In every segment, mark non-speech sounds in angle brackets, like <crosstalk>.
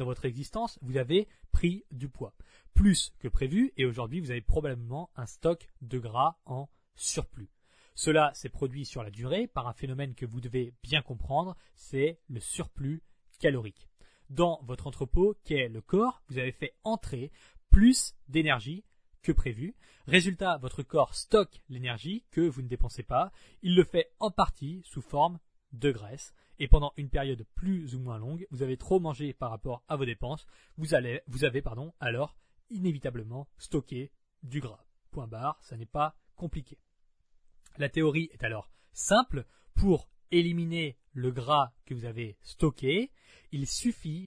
dans votre existence, vous avez pris du poids. Plus que prévu, et aujourd'hui, vous avez probablement un stock de gras en surplus. Cela s'est produit sur la durée par un phénomène que vous devez bien comprendre, c'est le surplus calorique. Dans votre entrepôt, qu'est le corps, vous avez fait entrer plus d'énergie que prévu. Résultat, votre corps stocke l'énergie que vous ne dépensez pas. Il le fait en partie sous forme de graisse. Et pendant une période plus ou moins longue, vous avez trop mangé par rapport à vos dépenses. Vous, allez, vous avez pardon, alors inévitablement stocké du gras. Point barre, ça n'est pas compliqué. La théorie est alors simple. Pour éliminer le gras que vous avez stocké, il suffit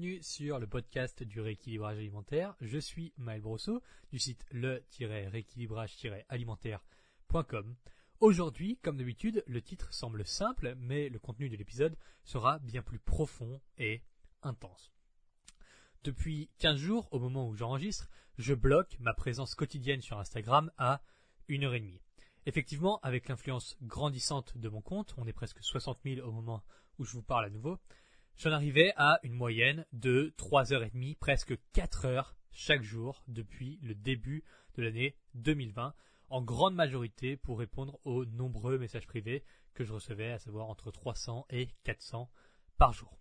Bienvenue sur le podcast du rééquilibrage alimentaire. Je suis Maël Brosso du site le-rééquilibrage-alimentaire.com. Aujourd'hui, comme d'habitude, le titre semble simple, mais le contenu de l'épisode sera bien plus profond et intense. Depuis 15 jours, au moment où j'enregistre, je bloque ma présence quotidienne sur Instagram à 1h30. Effectivement, avec l'influence grandissante de mon compte, on est presque 60 000 au moment où je vous parle à nouveau, j'en arrivais à une moyenne de 3h30, presque 4 heures chaque jour depuis le début de l'année 2020, en grande majorité pour répondre aux nombreux messages privés que je recevais, à savoir entre 300 et 400 par jour.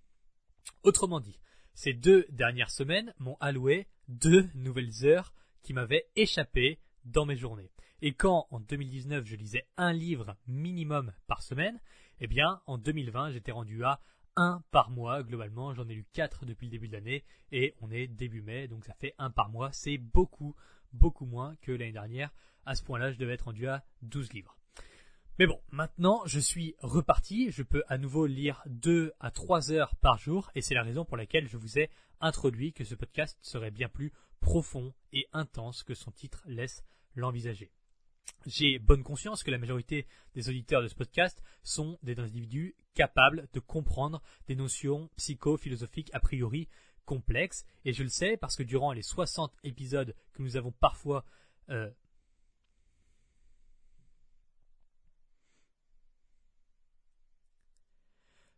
Autrement dit, ces deux dernières semaines m'ont alloué deux nouvelles heures qui m'avaient échappé dans mes journées. Et quand en 2019 je lisais un livre minimum par semaine, eh bien en 2020 j'étais rendu à un par mois globalement. J'en ai lu quatre depuis le début de l'année et on est début mai, donc ça fait un par mois. C'est beaucoup, beaucoup moins que l'année dernière. À ce point-là, je devais être rendu à 12 livres. Mais bon, maintenant je suis reparti, je peux à nouveau lire 2 à 3 heures par jour et c'est la raison pour laquelle je vous ai introduit que ce podcast serait bien plus profond et intense que son titre laisse l'envisager. J'ai bonne conscience que la majorité des auditeurs de ce podcast sont des individus capables de comprendre des notions psycho-philosophiques a priori complexes. Et je le sais parce que durant les 60 épisodes que nous avons parfois euh,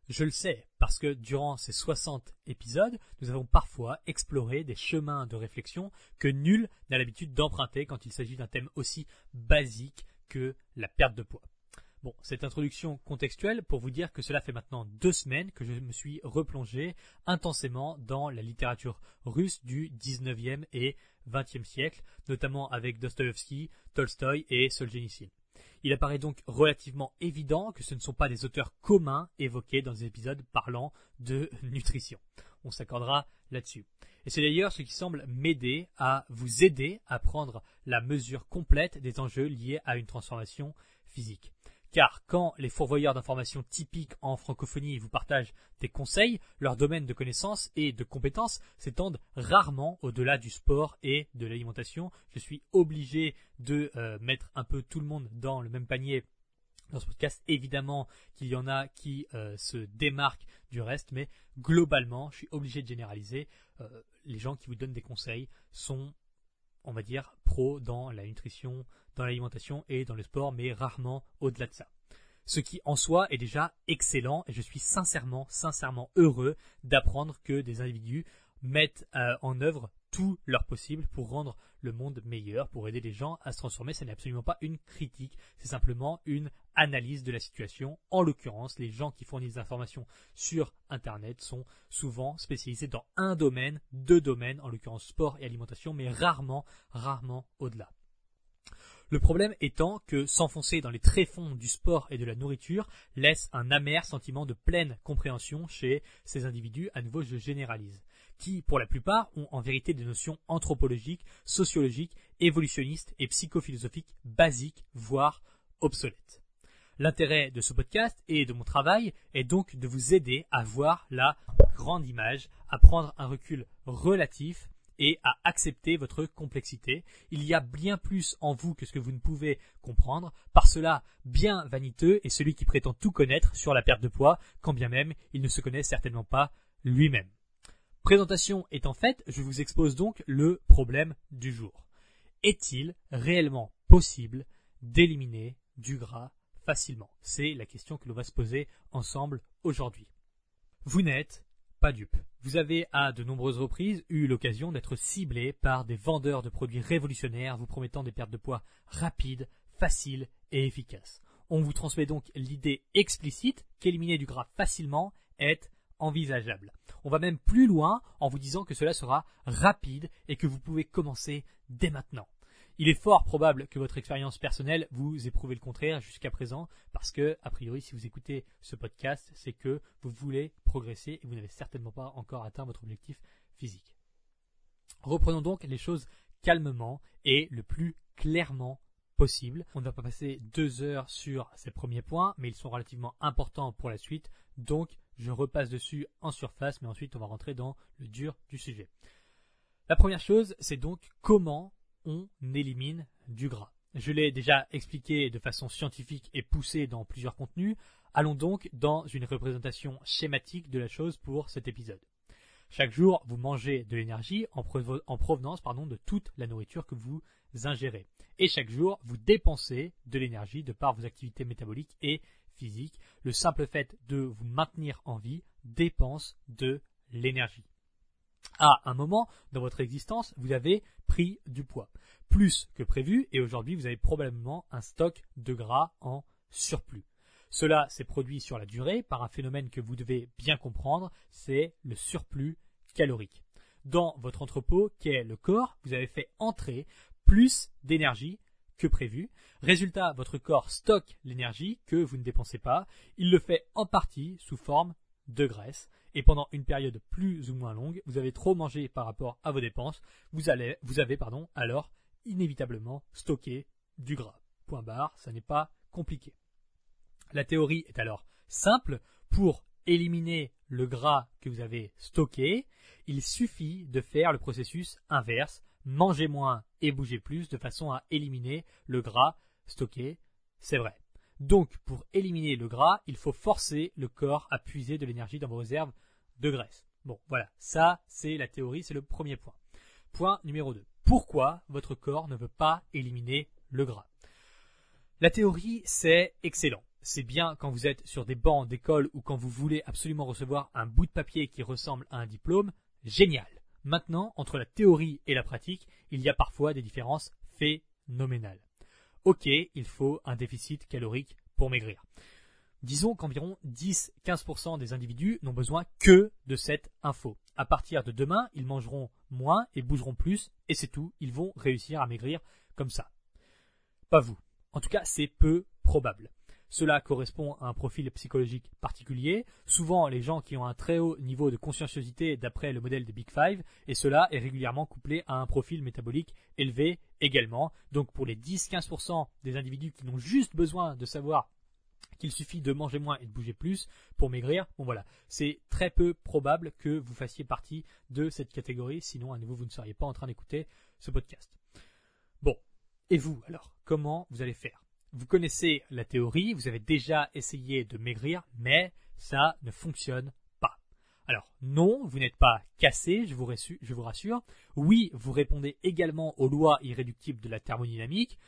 Je le sais, parce que durant ces 60 épisodes, nous avons parfois exploré des chemins de réflexion que nul n'a l'habitude d'emprunter quand il s'agit d'un thème aussi basique que la perte de poids. Bon, cette introduction contextuelle pour vous dire que cela fait maintenant deux semaines que je me suis replongé intensément dans la littérature russe du 19e et 20e siècle, notamment avec Dostoevsky, Tolstoï et Solzhenitsyn. Il apparaît donc relativement évident que ce ne sont pas des auteurs communs évoqués dans des épisodes parlant de nutrition. On s'accordera là-dessus. Et c'est d'ailleurs ce qui semble m'aider à vous aider à prendre la mesure complète des enjeux liés à une transformation physique. Car quand les fourvoyeurs d'informations typiques en francophonie vous partagent des conseils, leur domaine de connaissances et de compétences s'étendent rarement au-delà du sport et de l'alimentation. Je suis obligé de euh, mettre un peu tout le monde dans le même panier dans ce podcast. Évidemment qu'il y en a qui euh, se démarquent du reste, mais globalement, je suis obligé de généraliser. Euh, les gens qui vous donnent des conseils sont on va dire, pro dans la nutrition, dans l'alimentation et dans le sport, mais rarement au-delà de ça. Ce qui en soi est déjà excellent et je suis sincèrement, sincèrement heureux d'apprendre que des individus mettent euh, en œuvre tout leur possible pour rendre le monde meilleur, pour aider les gens à se transformer. Ce n'est absolument pas une critique, c'est simplement une analyse de la situation. En l'occurrence, les gens qui fournissent des informations sur Internet sont souvent spécialisés dans un domaine, deux domaines, en l'occurrence sport et alimentation, mais rarement, rarement au-delà. Le problème étant que s'enfoncer dans les tréfonds du sport et de la nourriture laisse un amer sentiment de pleine compréhension chez ces individus, à nouveau je généralise, qui pour la plupart ont en vérité des notions anthropologiques, sociologiques, évolutionnistes et psychophilosophiques basiques, voire obsolète. L'intérêt de ce podcast et de mon travail est donc de vous aider à voir la grande image, à prendre un recul relatif et à accepter votre complexité. Il y a bien plus en vous que ce que vous ne pouvez comprendre. Par cela, bien vaniteux est celui qui prétend tout connaître sur la perte de poids, quand bien même il ne se connaît certainement pas lui-même. Présentation étant faite, je vous expose donc le problème du jour. Est-il réellement possible d'éliminer du gras facilement? C'est la question que l'on va se poser ensemble aujourd'hui. Vous n'êtes pas dupe. Vous avez à de nombreuses reprises eu l'occasion d'être ciblé par des vendeurs de produits révolutionnaires vous promettant des pertes de poids rapides, faciles et efficaces. On vous transmet donc l'idée explicite qu'éliminer du gras facilement est envisageable. On va même plus loin en vous disant que cela sera rapide et que vous pouvez commencer dès maintenant. Il est fort probable que votre expérience personnelle vous ait prouvé le contraire jusqu'à présent, parce que, a priori, si vous écoutez ce podcast, c'est que vous voulez progresser et vous n'avez certainement pas encore atteint votre objectif physique. Reprenons donc les choses calmement et le plus clairement possible. On ne va pas passer deux heures sur ces premiers points, mais ils sont relativement importants pour la suite, donc je repasse dessus en surface, mais ensuite on va rentrer dans le dur du sujet. La première chose, c'est donc comment on élimine du gras. Je l'ai déjà expliqué de façon scientifique et poussée dans plusieurs contenus. Allons donc dans une représentation schématique de la chose pour cet épisode. Chaque jour, vous mangez de l'énergie en, provenance pardon, de toute la nourriture que vous ingérez. Et chaque jour, vous dépensez de l'énergie de par vos activités métaboliques et physiques. Le simple fait de vous maintenir en vie dépense de l'énergie à un moment dans votre existence, vous avez pris du poids. Plus que prévu, et aujourd'hui, vous avez probablement un stock de gras en surplus. Cela s'est produit sur la durée par un phénomène que vous devez bien comprendre, c'est le surplus calorique. Dans votre entrepôt, qu'est le corps, vous avez fait entrer plus d'énergie prévu. Résultat, votre corps stocke l'énergie que vous ne dépensez pas. Il le fait en partie sous forme de graisse et pendant une période plus ou moins longue, vous avez trop mangé par rapport à vos dépenses, vous, allez, vous avez pardon, alors inévitablement stocké du gras. Point barre, ça n'est pas compliqué. La théorie est alors simple. Pour éliminer le gras que vous avez stocké, il suffit de faire le processus inverse, manger moins et bouger plus de façon à éliminer le gras stocké. C'est vrai. Donc, pour éliminer le gras, il faut forcer le corps à puiser de l'énergie dans vos réserves de graisse. Bon, voilà, ça, c'est la théorie, c'est le premier point. Point numéro 2. Pourquoi votre corps ne veut pas éliminer le gras? La théorie, c'est excellent. C'est bien quand vous êtes sur des bancs d'école ou quand vous voulez absolument recevoir un bout de papier qui ressemble à un diplôme. Génial. Maintenant, entre la théorie et la pratique, il y a parfois des différences phénoménales ok, il faut un déficit calorique pour maigrir. Disons qu'environ 10-15% des individus n'ont besoin que de cette info. À partir de demain, ils mangeront moins et bougeront plus, et c'est tout, ils vont réussir à maigrir comme ça. Pas vous. En tout cas, c'est peu probable. Cela correspond à un profil psychologique particulier, souvent les gens qui ont un très haut niveau de conscienciosité d'après le modèle des Big Five, et cela est régulièrement couplé à un profil métabolique élevé également. Donc pour les 10-15% des individus qui n'ont juste besoin de savoir qu'il suffit de manger moins et de bouger plus pour maigrir. Bon voilà, c'est très peu probable que vous fassiez partie de cette catégorie, sinon à nouveau vous ne seriez pas en train d'écouter ce podcast. Bon, et vous alors, comment vous allez faire? Vous connaissez la théorie, vous avez déjà essayé de maigrir, mais ça ne fonctionne pas. Alors non, vous n'êtes pas cassé, je vous, rassure. Oui, vous répondez également aux lois irréductibles de la thermodynamique.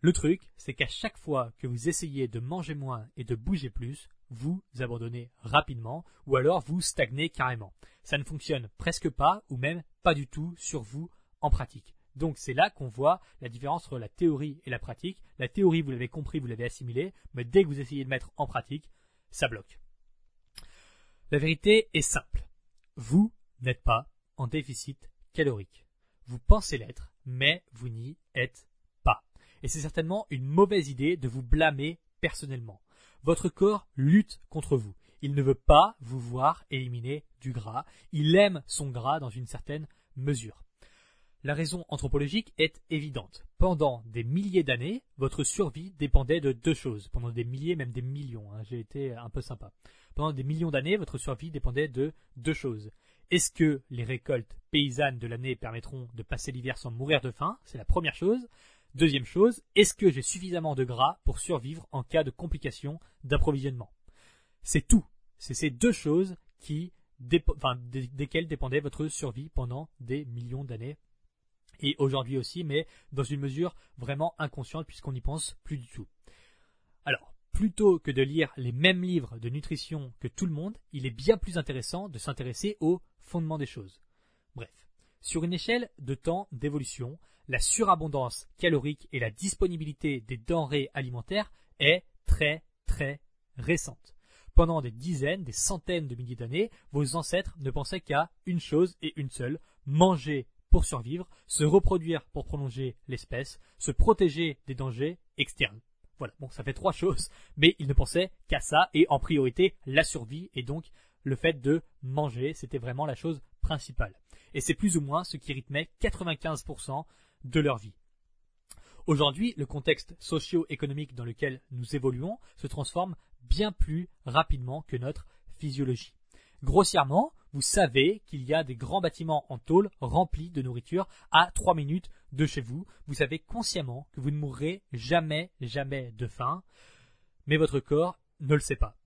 Le truc, c'est qu'à chaque fois que vous essayez de manger moins et de bouger plus, vous abandonnez rapidement ou alors vous stagnez carrément. Ça ne fonctionne presque pas ou même pas du tout sur vous en pratique. Donc c'est là qu'on voit la différence entre la théorie et la pratique. La théorie, vous l'avez compris, vous l'avez assimilé, mais dès que vous essayez de mettre en pratique, ça bloque. La vérité est simple. Vous n'êtes pas en déficit calorique. Vous pensez l'être, mais vous n'y êtes pas. Et c'est certainement une mauvaise idée de vous blâmer personnellement. Votre corps lutte contre vous. Il ne veut pas vous voir éliminer du gras. Il aime son gras dans une certaine mesure. La raison anthropologique est évidente. Pendant des milliers d'années, votre survie dépendait de deux choses. Pendant des milliers, même des millions. hein, J'ai été un peu sympa. Pendant des millions d'années, votre survie dépendait de deux choses. Est-ce que les récoltes paysannes de l'année permettront de passer l'hiver sans mourir de faim? C'est la première chose. Deuxième chose, est-ce que j'ai suffisamment de gras pour survivre en cas de complications d'approvisionnement? C'est tout. C'est ces deux choses qui, desquelles dépendait votre survie pendant des millions d'années. Et aujourd'hui aussi, mais dans une mesure vraiment inconsciente puisqu'on n'y pense plus du tout. Alors, plutôt que de lire les mêmes livres de nutrition que tout le monde, il est bien plus intéressant de s'intéresser au fondement des choses. Bref, sur une échelle de temps d'évolution, la surabondance calorique et la disponibilité des denrées alimentaires est très très récente. Pendant des dizaines, des centaines de milliers d'années, vos ancêtres ne pensaient qu'à une chose et une seule, manger pour survivre, se reproduire pour prolonger l'espèce, se protéger des dangers externes. Voilà, bon, ça fait trois choses, mais ils ne pensaient qu'à ça, et en priorité, la survie, et donc le fait de manger, c'était vraiment la chose principale. Et c'est plus ou moins ce qui rythmait 95% de leur vie. Aujourd'hui, le contexte socio-économique dans lequel nous évoluons se transforme bien plus rapidement que notre physiologie. Grossièrement, vous savez qu'il y a des grands bâtiments en tôle remplis de nourriture à 3 minutes de chez vous. Vous savez consciemment que vous ne mourrez jamais, jamais de faim, mais votre corps ne le sait pas.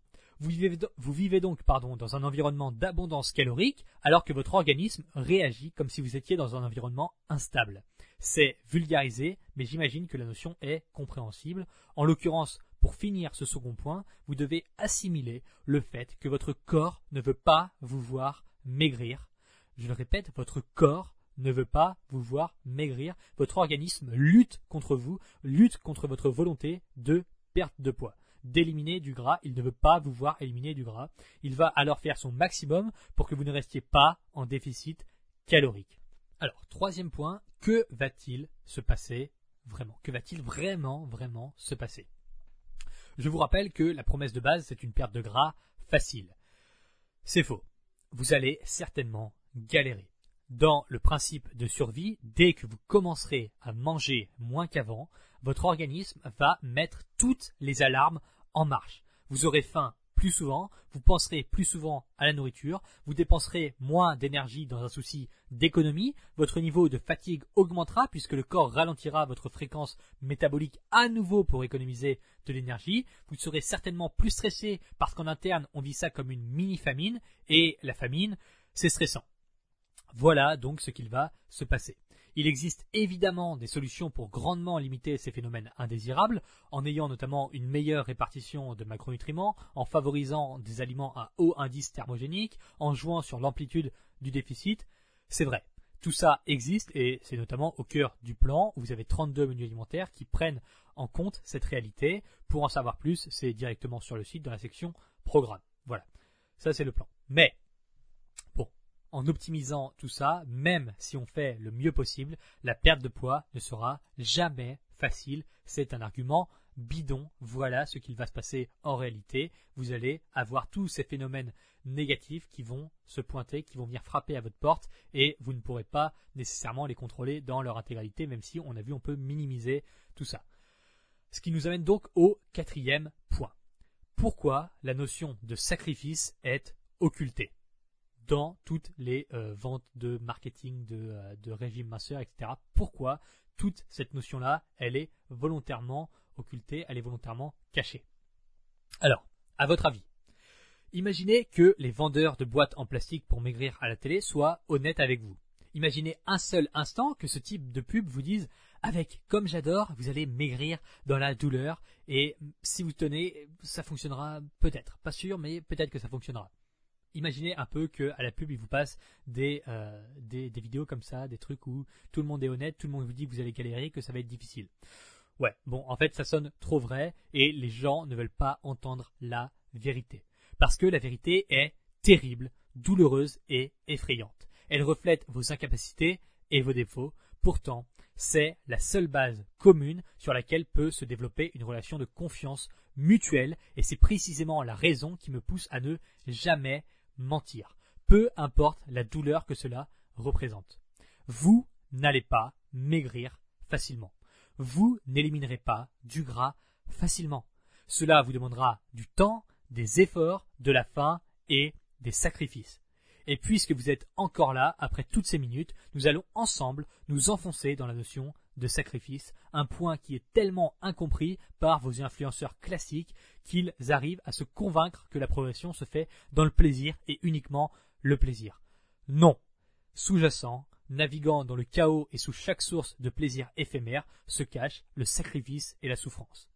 Vous vivez, vous vivez donc pardon, dans un environnement d'abondance calorique alors que votre organisme réagit comme si vous étiez dans un environnement instable. C'est vulgarisé, mais j'imagine que la notion est compréhensible. En l'occurrence, pour finir ce second point, vous devez assimiler le fait que votre corps ne veut pas vous voir maigrir. Je le répète, votre corps ne veut pas vous voir maigrir. Votre organisme lutte contre vous, lutte contre votre volonté de perte de poids, d'éliminer du gras. Il ne veut pas vous voir éliminer du gras. Il va alors faire son maximum pour que vous ne restiez pas en déficit calorique. Alors, troisième point, que va-t-il se passer vraiment? Que va-t-il vraiment, vraiment se passer? Je vous rappelle que la promesse de base, c'est une perte de gras facile. C'est faux. Vous allez certainement galérer. Dans le principe de survie, dès que vous commencerez à manger moins qu'avant, votre organisme va mettre toutes les alarmes en marche. Vous aurez faim plus souvent, vous penserez plus souvent à la nourriture, vous dépenserez moins d'énergie dans un souci d'économie, votre niveau de fatigue augmentera puisque le corps ralentira votre fréquence métabolique à nouveau pour économiser de l'énergie, vous serez certainement plus stressé parce qu'en interne on vit ça comme une mini-famine et la famine c'est stressant. Voilà donc ce qu'il va se passer. Il existe évidemment des solutions pour grandement limiter ces phénomènes indésirables, en ayant notamment une meilleure répartition de macronutriments, en favorisant des aliments à haut indice thermogénique, en jouant sur l'amplitude du déficit. C'est vrai. Tout ça existe et c'est notamment au cœur du plan où vous avez 32 menus alimentaires qui prennent en compte cette réalité. Pour en savoir plus, c'est directement sur le site dans la section programme. Voilà. Ça c'est le plan. Mais en optimisant tout ça, même si on fait le mieux possible, la perte de poids ne sera jamais facile. C'est un argument bidon. Voilà ce qu'il va se passer en réalité. Vous allez avoir tous ces phénomènes négatifs qui vont se pointer, qui vont venir frapper à votre porte et vous ne pourrez pas nécessairement les contrôler dans leur intégralité, même si on a vu on peut minimiser tout ça. Ce qui nous amène donc au quatrième point. Pourquoi la notion de sacrifice est occultée? Dans toutes les euh, ventes de marketing, de, euh, de régime minceur, etc. Pourquoi toute cette notion-là, elle est volontairement occultée, elle est volontairement cachée? Alors, à votre avis, imaginez que les vendeurs de boîtes en plastique pour maigrir à la télé soient honnêtes avec vous. Imaginez un seul instant que ce type de pub vous dise avec comme j'adore, vous allez maigrir dans la douleur et si vous tenez, ça fonctionnera peut-être. Pas sûr, mais peut-être que ça fonctionnera imaginez un peu que à la pub il vous passe des, euh, des, des vidéos comme ça, des trucs où tout le monde est honnête, tout le monde vous dit que vous allez galérer, que ça va être difficile. Ouais, bon, en fait ça sonne trop vrai et les gens ne veulent pas entendre la vérité. Parce que la vérité est terrible, douloureuse et effrayante. Elle reflète vos incapacités et vos défauts. Pourtant, c'est la seule base commune sur laquelle peut se développer une relation de confiance mutuelle et c'est précisément la raison qui me pousse à ne jamais mentir, peu importe la douleur que cela représente. Vous n'allez pas maigrir facilement. Vous n'éliminerez pas du gras facilement. Cela vous demandera du temps, des efforts, de la faim et des sacrifices. Et puisque vous êtes encore là, après toutes ces minutes, nous allons ensemble nous enfoncer dans la notion de sacrifice, un point qui est tellement incompris par vos influenceurs classiques qu'ils arrivent à se convaincre que la progression se fait dans le plaisir et uniquement le plaisir. Non. Sous-jacent, naviguant dans le chaos et sous chaque source de plaisir éphémère, se cachent le sacrifice et la souffrance.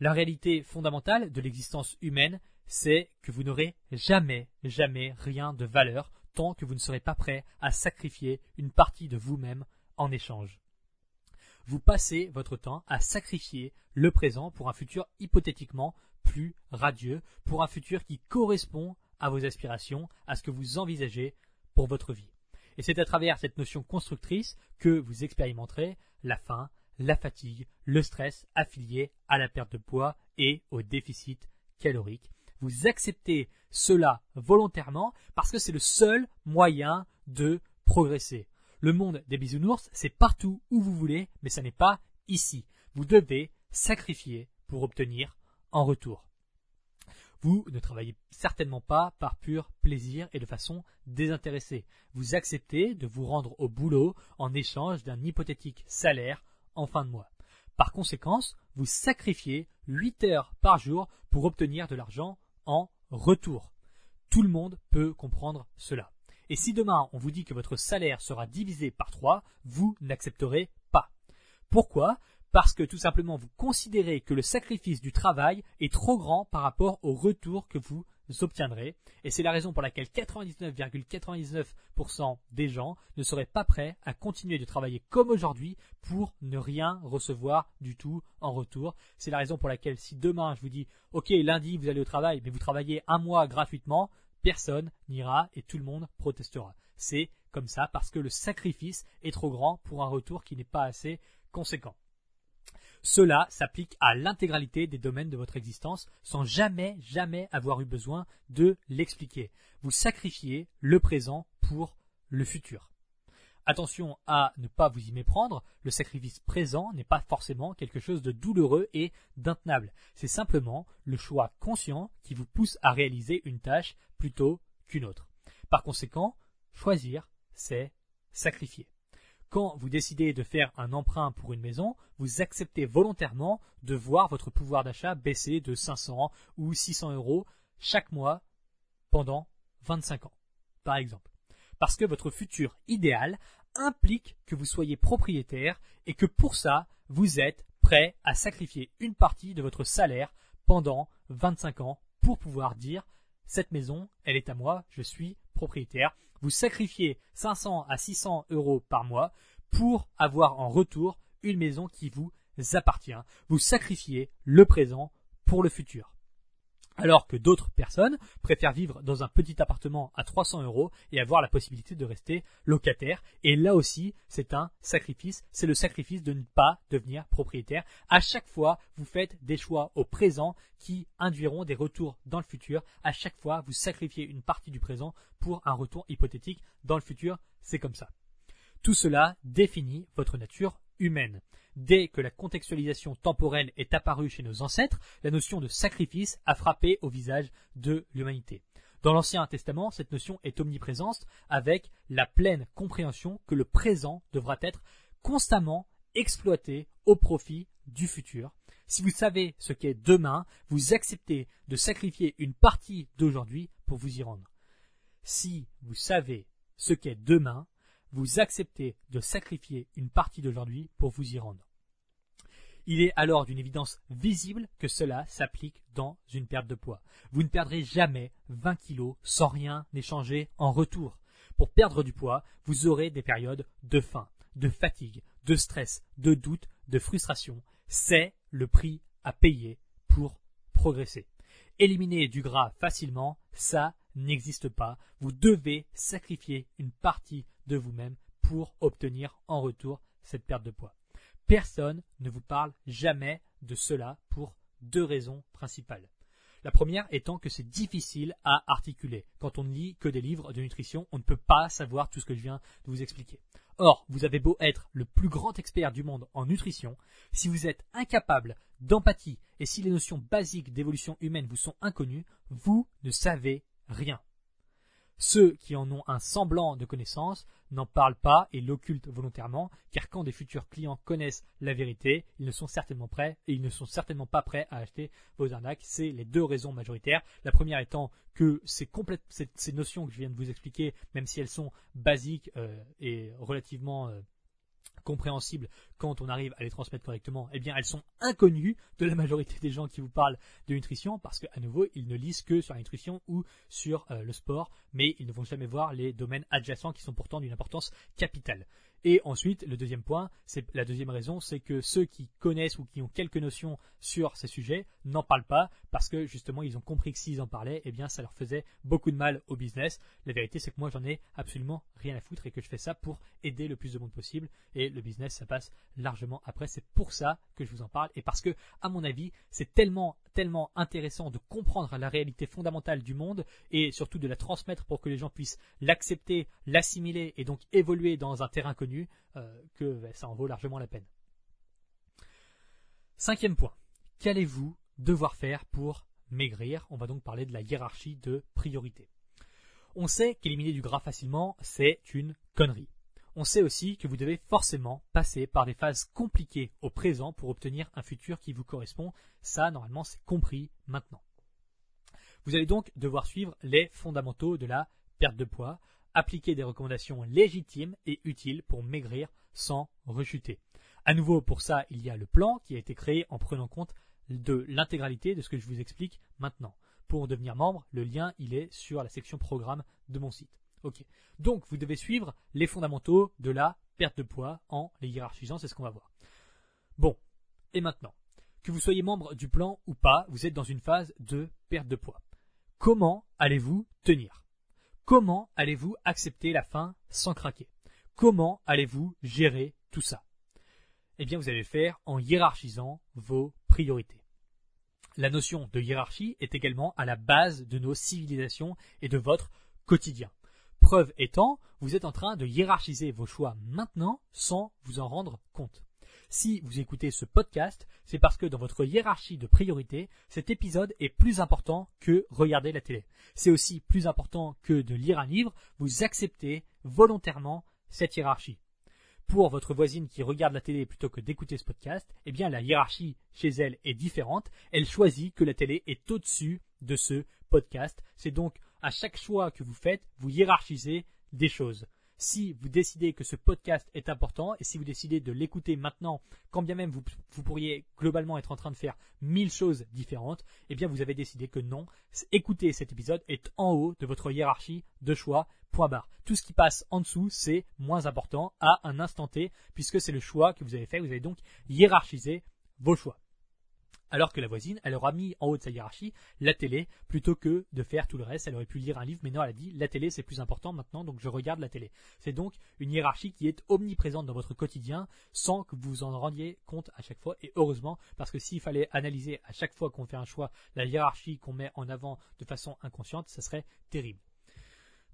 La réalité fondamentale de l'existence humaine, c'est que vous n'aurez jamais, jamais rien de valeur tant que vous ne serez pas prêt à sacrifier une partie de vous-même en échange. Vous passez votre temps à sacrifier le présent pour un futur hypothétiquement plus radieux, pour un futur qui correspond à vos aspirations, à ce que vous envisagez pour votre vie. Et c'est à travers cette notion constructrice que vous expérimenterez la faim, la fatigue, le stress affilié à la perte de poids et au déficit calorique. Vous acceptez cela volontairement parce que c'est le seul moyen de progresser. Le monde des bisounours, c'est partout où vous voulez, mais ce n'est pas ici. Vous devez sacrifier pour obtenir en retour. Vous ne travaillez certainement pas par pur plaisir et de façon désintéressée. Vous acceptez de vous rendre au boulot en échange d'un hypothétique salaire en fin de mois. Par conséquent, vous sacrifiez 8 heures par jour pour obtenir de l'argent en retour. Tout le monde peut comprendre cela. Et si demain on vous dit que votre salaire sera divisé par 3, vous n'accepterez pas. Pourquoi? Parce que tout simplement vous considérez que le sacrifice du travail est trop grand par rapport au retour que vous obtiendrez. Et c'est la raison pour laquelle 99,99% des gens ne seraient pas prêts à continuer de travailler comme aujourd'hui pour ne rien recevoir du tout en retour. C'est la raison pour laquelle si demain je vous dis ok lundi vous allez au travail mais vous travaillez un mois gratuitement, personne n'ira et tout le monde protestera. C'est comme ça parce que le sacrifice est trop grand pour un retour qui n'est pas assez conséquent. Cela s'applique à l'intégralité des domaines de votre existence sans jamais, jamais avoir eu besoin de l'expliquer. Vous sacrifiez le présent pour le futur. Attention à ne pas vous y méprendre, le sacrifice présent n'est pas forcément quelque chose de douloureux et d'intenable. C'est simplement le choix conscient qui vous pousse à réaliser une tâche plutôt qu'une autre. Par conséquent, choisir, c'est sacrifier. Quand vous décidez de faire un emprunt pour une maison, vous acceptez volontairement de voir votre pouvoir d'achat baisser de 500 ou 600 euros chaque mois pendant 25 ans, par exemple. Parce que votre futur idéal implique que vous soyez propriétaire et que pour ça, vous êtes prêt à sacrifier une partie de votre salaire pendant 25 ans pour pouvoir dire cette maison, elle est à moi, je suis propriétaire vous sacrifiez 500 à 600 euros par mois pour avoir en retour une maison qui vous appartient. Vous sacrifiez le présent pour le futur alors que d'autres personnes préfèrent vivre dans un petit appartement à 300 euros et avoir la possibilité de rester locataire. Et là aussi, c'est un sacrifice, c'est le sacrifice de ne pas devenir propriétaire. À chaque fois, vous faites des choix au présent qui induiront des retours dans le futur. À chaque fois, vous sacrifiez une partie du présent pour un retour hypothétique dans le futur. C'est comme ça. Tout cela définit votre nature Dès que la contextualisation temporelle est apparue chez nos ancêtres, la notion de sacrifice a frappé au visage de l'humanité. Dans l'Ancien Testament, cette notion est omniprésente avec la pleine compréhension que le présent devra être constamment exploité au profit du futur. Si vous savez ce qu'est demain, vous acceptez de sacrifier une partie d'aujourd'hui pour vous y rendre. Si vous savez ce qu'est demain, vous acceptez de sacrifier une partie d'aujourd'hui pour vous y rendre. Il est alors d'une évidence visible que cela s'applique dans une perte de poids. Vous ne perdrez jamais 20 kilos sans rien échanger en retour. Pour perdre du poids, vous aurez des périodes de faim, de fatigue, de stress, de doute, de frustration. C'est le prix à payer pour progresser. Éliminer du gras facilement, ça n'existe pas. Vous devez sacrifier une partie de vous-même pour obtenir en retour cette perte de poids. Personne ne vous parle jamais de cela pour deux raisons principales. La première étant que c'est difficile à articuler. Quand on ne lit que des livres de nutrition, on ne peut pas savoir tout ce que je viens de vous expliquer. Or, vous avez beau être le plus grand expert du monde en nutrition, si vous êtes incapable d'empathie et si les notions basiques d'évolution humaine vous sont inconnues, vous ne savez rien. Ceux qui en ont un semblant de connaissance n'en parlent pas et l'occultent volontairement, car quand des futurs clients connaissent la vérité, ils ne sont certainement prêts et ils ne sont certainement pas prêts à acheter vos arnaques. C'est les deux raisons majoritaires. La première étant que ces, ces notions que je viens de vous expliquer, même si elles sont basiques euh, et relativement euh, compréhensibles quand on arrive à les transmettre correctement, eh bien elles sont inconnues de la majorité des gens qui vous parlent de nutrition parce qu'à nouveau ils ne lisent que sur la nutrition ou sur euh, le sport, mais ils ne vont jamais voir les domaines adjacents qui sont pourtant d'une importance capitale. Et ensuite, le deuxième point, c'est la deuxième raison, c'est que ceux qui connaissent ou qui ont quelques notions sur ces sujets n'en parlent pas parce que justement ils ont compris que s'ils en parlaient, eh bien ça leur faisait beaucoup de mal au business. La vérité, c'est que moi j'en ai absolument rien à foutre et que je fais ça pour aider le plus de monde possible et le business ça passe largement après. C'est pour ça que je vous en parle et parce que, à mon avis, c'est tellement tellement intéressant de comprendre la réalité fondamentale du monde et surtout de la transmettre pour que les gens puissent l'accepter, l'assimiler et donc évoluer dans un terrain connu euh, que ben, ça en vaut largement la peine. Cinquième point. Qu'allez-vous devoir faire pour maigrir? On va donc parler de la hiérarchie de priorité. On sait qu'éliminer du gras facilement, c'est une connerie. On sait aussi que vous devez forcément passer par des phases compliquées au présent pour obtenir un futur qui vous correspond. Ça, normalement, c'est compris maintenant. Vous allez donc devoir suivre les fondamentaux de la perte de poids, appliquer des recommandations légitimes et utiles pour maigrir sans rechuter. À nouveau, pour ça, il y a le plan qui a été créé en prenant compte de l'intégralité de ce que je vous explique maintenant. Pour devenir membre, le lien il est sur la section programme de mon site. Donc vous devez suivre les fondamentaux de la perte de poids en les hiérarchisant, c'est ce qu'on va voir. Bon, et maintenant, que vous soyez membre du plan ou pas, vous êtes dans une phase de perte de poids. Comment allez-vous tenir? Comment allez-vous accepter la faim sans craquer? Comment allez-vous gérer tout ça? Eh bien, vous allez le faire en hiérarchisant vos priorités. La notion de hiérarchie est également à la base de nos civilisations et de votre quotidien. Preuve étant, vous êtes en train de hiérarchiser vos choix maintenant sans vous en rendre compte. Si vous écoutez ce podcast, c'est parce que dans votre hiérarchie de priorité, cet épisode est plus important que regarder la télé. C'est aussi plus important que de lire un livre, vous acceptez volontairement cette hiérarchie. Pour votre voisine qui regarde la télé plutôt que d'écouter ce podcast, eh bien la hiérarchie chez elle est différente. Elle choisit que la télé est au-dessus de ce podcast. C'est donc à chaque choix que vous faites, vous hiérarchisez des choses. Si vous décidez que ce podcast est important et si vous décidez de l'écouter maintenant, quand bien même vous, pourriez globalement être en train de faire mille choses différentes, eh bien vous avez décidé que non, écouter cet épisode est en haut de votre hiérarchie de choix, point barre. Tout ce qui passe en dessous, c'est moins important à un instant T, puisque c'est le choix que vous avez fait, vous avez donc hiérarchisé vos choix alors que la voisine, elle aura mis en haut de sa hiérarchie la télé plutôt que de faire tout le reste. Elle aurait pu lire un livre, mais non, elle a dit la télé c'est plus important maintenant, donc je regarde la télé. C'est donc une hiérarchie qui est omniprésente dans votre quotidien sans que vous en rendiez compte à chaque fois. Et heureusement, parce que s'il fallait analyser à chaque fois qu'on fait un choix la hiérarchie qu'on met en avant de façon inconsciente, ça serait terrible.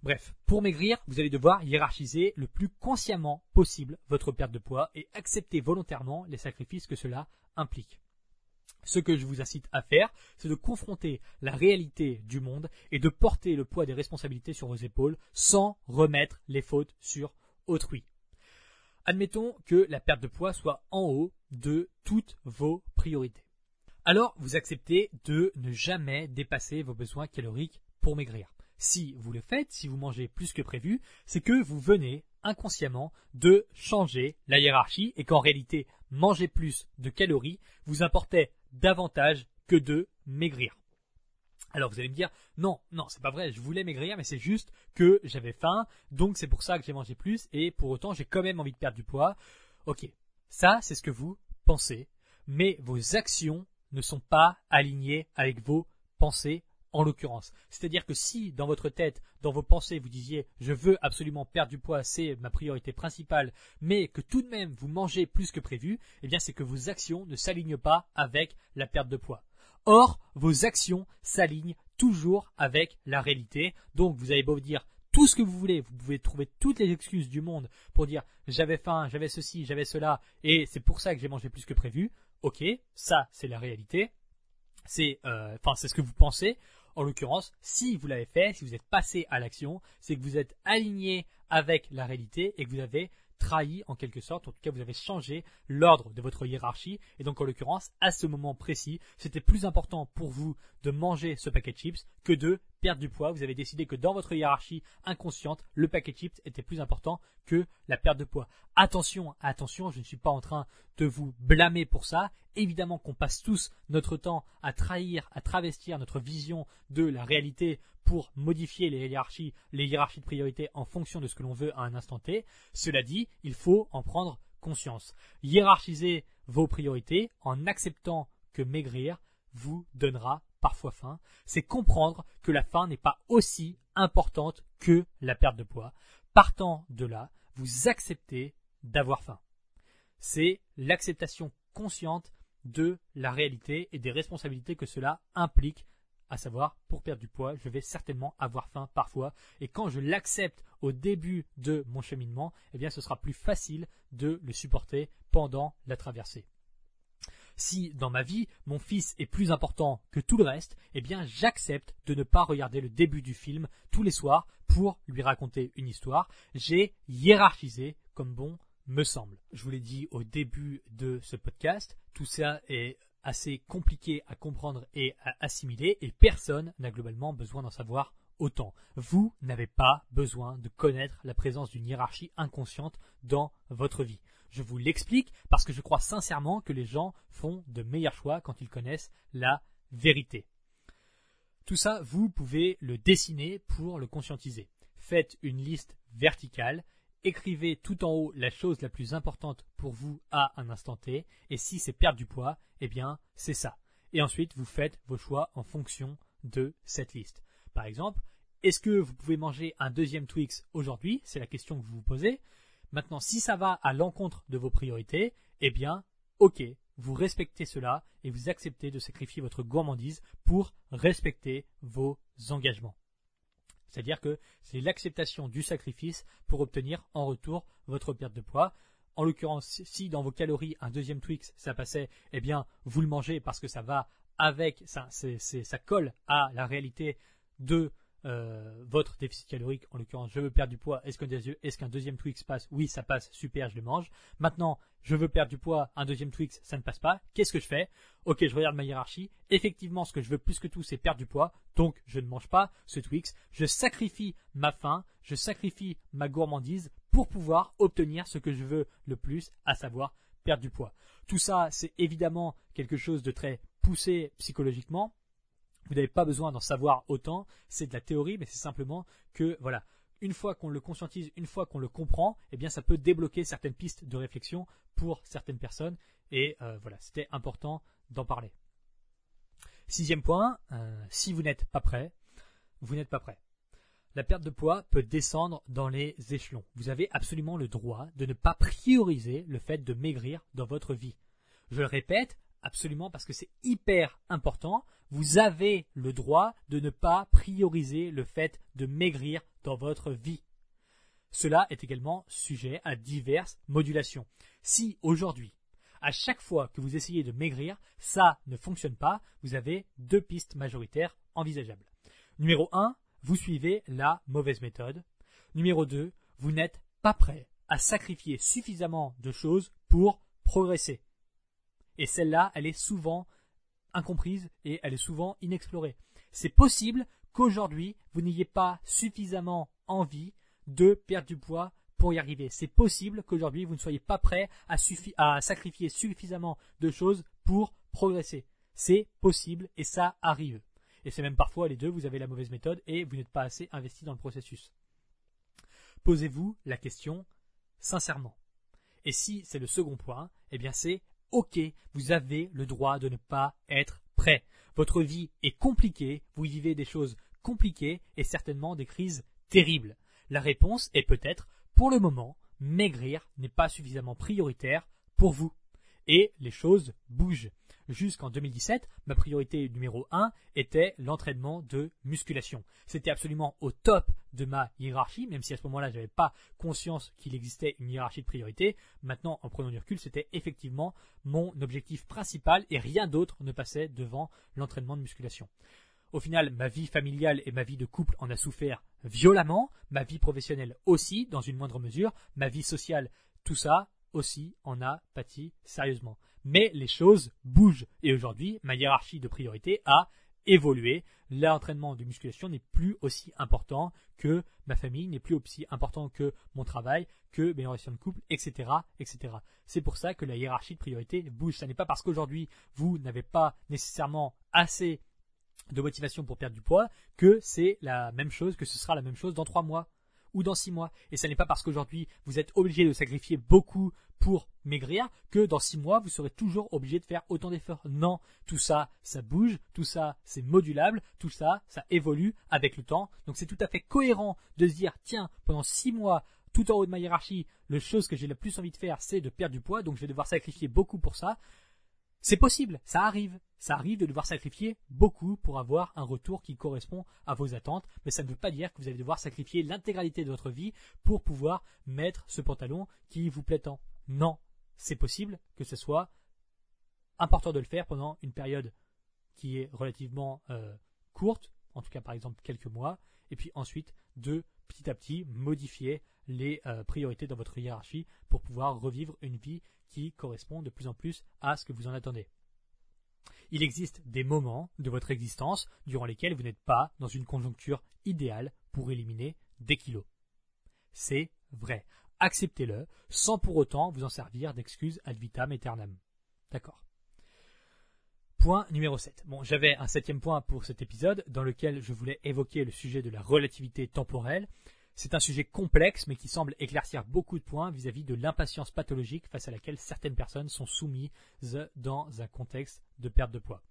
Bref, pour maigrir, vous allez devoir hiérarchiser le plus consciemment possible votre perte de poids et accepter volontairement les sacrifices que cela implique. Ce que je vous incite à faire, c'est de confronter la réalité du monde et de porter le poids des responsabilités sur vos épaules sans remettre les fautes sur autrui. Admettons que la perte de poids soit en haut de toutes vos priorités. Alors, vous acceptez de ne jamais dépasser vos besoins caloriques pour maigrir. Si vous le faites, si vous mangez plus que prévu, c'est que vous venez inconsciemment de changer la hiérarchie et qu'en réalité, manger plus de calories vous importait davantage que de maigrir. Alors vous allez me dire non, non, c'est pas vrai, je voulais maigrir, mais c'est juste que j'avais faim, donc c'est pour ça que j'ai mangé plus, et pour autant j'ai quand même envie de perdre du poids. Ok, ça c'est ce que vous pensez, mais vos actions ne sont pas alignées avec vos pensées en l'occurrence. C'est-à-dire que si dans votre tête, dans vos pensées, vous disiez je veux absolument perdre du poids, c'est ma priorité principale, mais que tout de même vous mangez plus que prévu, eh bien c'est que vos actions ne s'alignent pas avec la perte de poids. Or, vos actions s'alignent toujours avec la réalité. Donc vous avez beau dire tout ce que vous voulez. Vous pouvez trouver toutes les excuses du monde pour dire j'avais faim, j'avais ceci, j'avais cela, et c'est pour ça que j'ai mangé plus que prévu. Ok, ça c'est la réalité. C'est, euh, enfin, c'est ce que vous pensez. En l'occurrence, si vous l'avez fait, si vous êtes passé à l'action, c'est que vous êtes aligné avec la réalité et que vous avez trahi en quelque sorte, en tout cas vous avez changé l'ordre de votre hiérarchie. Et donc en l'occurrence à ce moment précis c'était plus important pour vous de manger ce paquet de chips que de perdre du poids. Vous avez décidé que dans votre hiérarchie inconsciente le paquet chips était plus important que la perte de poids. Attention, attention, je ne suis pas en train de vous blâmer pour ça. Évidemment qu'on passe tous notre temps à trahir, à travestir notre vision de la réalité pour modifier les hiérarchies, les hiérarchies de priorité en fonction de ce que l'on veut à un instant T. Cela dit, il faut en prendre conscience. Hiérarchiser vos priorités en acceptant que maigrir vous donnera parfois faim, c'est comprendre que la faim n'est pas aussi importante que la perte de poids. Partant de là, vous acceptez d'avoir faim. C'est l'acceptation consciente de la réalité et des responsabilités que cela implique à savoir pour perdre du poids, je vais certainement avoir faim parfois et quand je l'accepte au début de mon cheminement, eh ce sera plus facile de le supporter pendant la traversée. Si dans ma vie mon fils est plus important que tout le reste, eh bien j'accepte de ne pas regarder le début du film tous les soirs pour lui raconter une histoire. J'ai hiérarchisé comme bon me semble. Je vous l'ai dit au début de ce podcast, tout ça est assez compliqué à comprendre et à assimiler et personne n'a globalement besoin d'en savoir autant. Vous n'avez pas besoin de connaître la présence d'une hiérarchie inconsciente dans votre vie. Je vous l'explique parce que je crois sincèrement que les gens font de meilleurs choix quand ils connaissent la vérité. Tout ça, vous pouvez le dessiner pour le conscientiser. Faites une liste verticale écrivez tout en haut la chose la plus importante pour vous à un instant T, et si c'est perdre du poids, eh bien c'est ça. Et ensuite vous faites vos choix en fonction de cette liste. Par exemple, est-ce que vous pouvez manger un deuxième Twix aujourd'hui? C'est la question que vous vous posez. Maintenant, si ça va à l'encontre de vos priorités, eh bien, ok, vous respectez cela et vous acceptez de sacrifier votre gourmandise pour respecter vos engagements. C'est-à-dire que c'est l'acceptation du sacrifice pour obtenir en retour votre perte de poids. En l'occurrence, si dans vos calories un deuxième Twix ça passait, eh bien vous le mangez parce que ça va avec, ça, ça colle à la réalité de euh, votre déficit calorique, en l'occurrence, je veux perdre du poids, est-ce qu'un est deuxième Twix passe? Oui, ça passe, super, je le mange. Maintenant, je veux perdre du poids, un deuxième Twix, ça ne passe pas. Qu'est-ce que je fais? Ok, je regarde ma hiérarchie. Effectivement, ce que je veux plus que tout, c'est perdre du poids, donc je ne mange pas ce Twix. Je sacrifie ma faim, je sacrifie ma gourmandise pour pouvoir obtenir ce que je veux le plus, à savoir perdre du poids. Tout ça, c'est évidemment quelque chose de très poussé psychologiquement vous n'avez pas besoin d'en savoir autant, c'est de la théorie, mais c'est simplement que, voilà, une fois qu'on le conscientise, une fois qu'on le comprend, eh bien ça peut débloquer certaines pistes de réflexion pour certaines personnes, et euh, voilà, c'était important d'en parler. Sixième point, euh, si vous n'êtes pas prêt, vous n'êtes pas prêt. La perte de poids peut descendre dans les échelons. Vous avez absolument le droit de ne pas prioriser le fait de maigrir dans votre vie. Je le répète, absolument parce que c'est hyper important. Vous avez le droit de ne pas prioriser le fait de maigrir dans votre vie. Cela est également sujet à diverses modulations. Si aujourd'hui, à chaque fois que vous essayez de maigrir, ça ne fonctionne pas, vous avez deux pistes majoritaires envisageables. Numéro 1, vous suivez la mauvaise méthode. Numéro 2, vous n'êtes pas prêt à sacrifier suffisamment de choses pour progresser. Et celle-là, elle est souvent incomprise et elle est souvent inexplorée. C'est possible qu'aujourd'hui, vous n'ayez pas suffisamment envie de perdre du poids pour y arriver. C'est possible qu'aujourd'hui, vous ne soyez pas prêt à, sacrifier suffisamment de choses pour progresser. C'est possible et ça arrive. Et c'est même parfois les deux, vous avez la mauvaise méthode et vous n'êtes pas assez investi dans le processus. Posez-vous la question sincèrement. Et si c'est le second point, eh bien c'est ok, vous avez le droit de ne pas être prêt. Votre vie est compliquée, vous vivez des choses compliquées et certainement des crises terribles. La réponse est peut-être, pour le moment, maigrir n'est pas suffisamment prioritaire pour vous. Et les choses bougent. Jusqu'en 2017, ma priorité numéro 1 était l'entraînement de musculation. C'était absolument au top de ma hiérarchie, même si à ce moment-là, je n'avais pas conscience qu'il existait une hiérarchie de priorité. Maintenant, en prenant du recul, c'était effectivement mon objectif principal et rien d'autre ne passait devant l'entraînement de musculation. Au final, ma vie familiale et ma vie de couple en a souffert violemment, ma vie professionnelle aussi, dans une moindre mesure, ma vie sociale, tout ça aussi en a pâti sérieusement. Mais les choses bougent et aujourd'hui, ma hiérarchie de priorité a évolué. L'entraînement de musculation n'est plus aussi important que ma famille, n'est plus aussi important que mon travail, que mes relations de couple, etc., etc. C'est pour ça que la hiérarchie de priorité bouge. Ce n'est pas parce qu'aujourd'hui vous n'avez pas nécessairement assez de motivation pour perdre du poids que c'est la même chose, que ce sera la même chose dans trois mois ou dans six mois. Et ce n'est pas parce qu'aujourd'hui vous êtes obligé de sacrifier beaucoup pour maigrir que dans six mois vous serez toujours obligé de faire autant d'efforts. Non, tout ça, ça bouge, tout ça, c'est modulable, tout ça, ça évolue avec le temps. Donc c'est tout à fait cohérent de se dire tiens, pendant six mois, tout en haut de ma hiérarchie, la chose que j'ai le plus envie de faire, c'est de perdre du poids, donc je vais devoir sacrifier beaucoup pour ça. C'est possible, ça arrive. Ça arrive de devoir sacrifier beaucoup pour avoir un retour qui correspond à vos attentes, mais ça ne veut pas dire que vous allez devoir sacrifier l'intégralité de votre vie pour pouvoir mettre ce pantalon qui vous plaît tant. Non, c'est possible que ce soit important de le faire pendant une période qui est relativement euh, courte, en tout cas par exemple quelques mois, et puis ensuite de petit à petit modifier les euh, priorités dans votre hiérarchie pour pouvoir revivre une vie qui correspond de plus en plus à ce que vous en attendez. Il existe des moments de votre existence durant lesquels vous n'êtes pas dans une conjoncture idéale pour éliminer des kilos. C'est vrai. Acceptez-le sans pour autant vous en servir d'excuse ad vitam aeternam. D'accord. Point numéro 7. Bon, j'avais un septième point pour cet épisode dans lequel je voulais évoquer le sujet de la relativité temporelle c'est un sujet complexe, mais qui semble éclaircir beaucoup de points vis-à-vis de l'impatience pathologique face à laquelle certaines personnes sont soumises dans un contexte de perte de poids.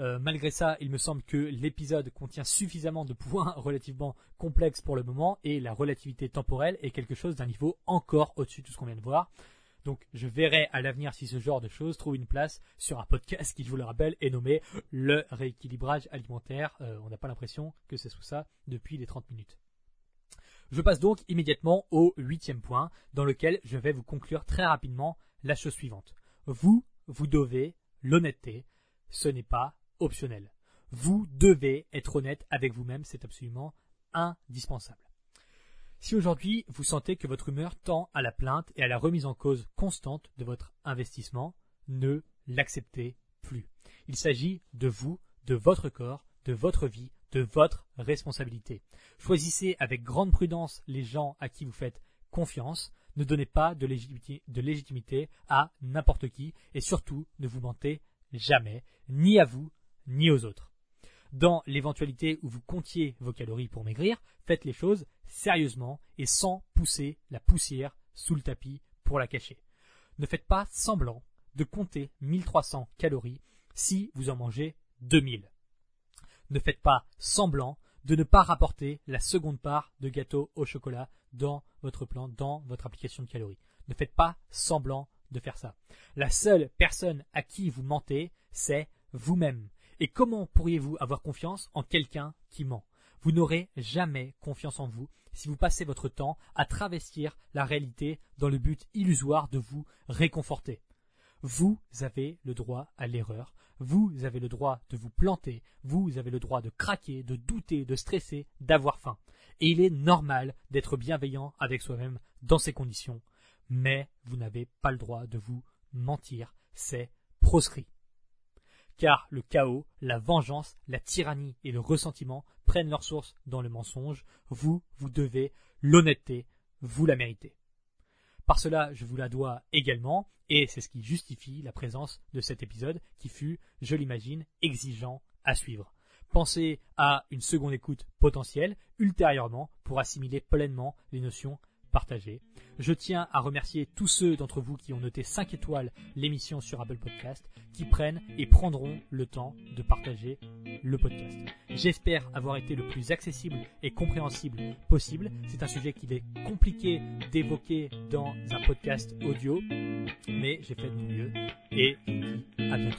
Euh, malgré ça, il me semble que l'épisode contient suffisamment de points <laughs> relativement complexes pour le moment et la relativité temporelle est quelque chose d'un niveau encore au-dessus de tout ce qu'on vient de voir. Donc je verrai à l'avenir si ce genre de choses trouve une place sur un podcast qui, je vous le rappelle, est nommé le rééquilibrage alimentaire. Euh, on n'a pas l'impression que c'est sous ça depuis les 30 minutes. Je passe donc immédiatement au huitième point, dans lequel je vais vous conclure très rapidement la chose suivante. Vous, vous devez l'honnêteté, ce n'est pas optionnel. Vous devez être honnête avec vous-même, c'est absolument indispensable. Si aujourd'hui vous sentez que votre humeur tend à la plainte et à la remise en cause constante de votre investissement, ne l'acceptez plus. Il s'agit de vous, de votre corps, de votre vie, de votre responsabilité. Choisissez avec grande prudence les gens à qui vous faites confiance. Ne donnez pas de légitimité, à n'importe qui et surtout ne vous mentez jamais, ni à vous, ni aux autres. Dans l'éventualité où vous comptiez vos calories pour maigrir, faites les choses sérieusement et sans pousser la poussière sous le tapis pour la cacher. Ne faites pas semblant de compter 1300 calories si vous en mangez 2000 ne faites pas semblant de ne pas rapporter la seconde part de gâteau au chocolat dans votre plan, dans votre application de calories. Ne faites pas semblant de faire ça. La seule personne à qui vous mentez, c'est vous-même. Et comment pourriez-vous avoir confiance en quelqu'un qui ment? Vous n'aurez jamais confiance en vous si vous passez votre temps à travestir la réalité dans le but illusoire de vous réconforter. Vous avez le droit à l'erreur, vous avez le droit de vous planter, vous avez le droit de craquer, de douter, de stresser, d'avoir faim. Et il est normal d'être bienveillant avec soi-même dans ces conditions, mais vous n'avez pas le droit de vous mentir, c'est proscrit. Car le chaos, la vengeance, la tyrannie et le ressentiment prennent leur source dans le mensonge, vous, vous devez l'honnêteté, vous la méritez. Par cela, je vous la dois également, et c'est ce qui justifie la présence de cet épisode qui fut, je l'imagine, exigeant à suivre. Pensez à une seconde écoute potentielle ultérieurement pour assimiler pleinement les notions Je tiens à remercier tous ceux d'entre vous qui ont noté 5 étoiles l'émission sur Apple Podcast, qui prennent et prendront le temps de partager le podcast. J'espère avoir été le plus accessible et compréhensible possible. C'est un sujet qu'il est compliqué d'évoquer dans un podcast audio, mais j'ai fait de mon mieux et je vous dis à bientôt.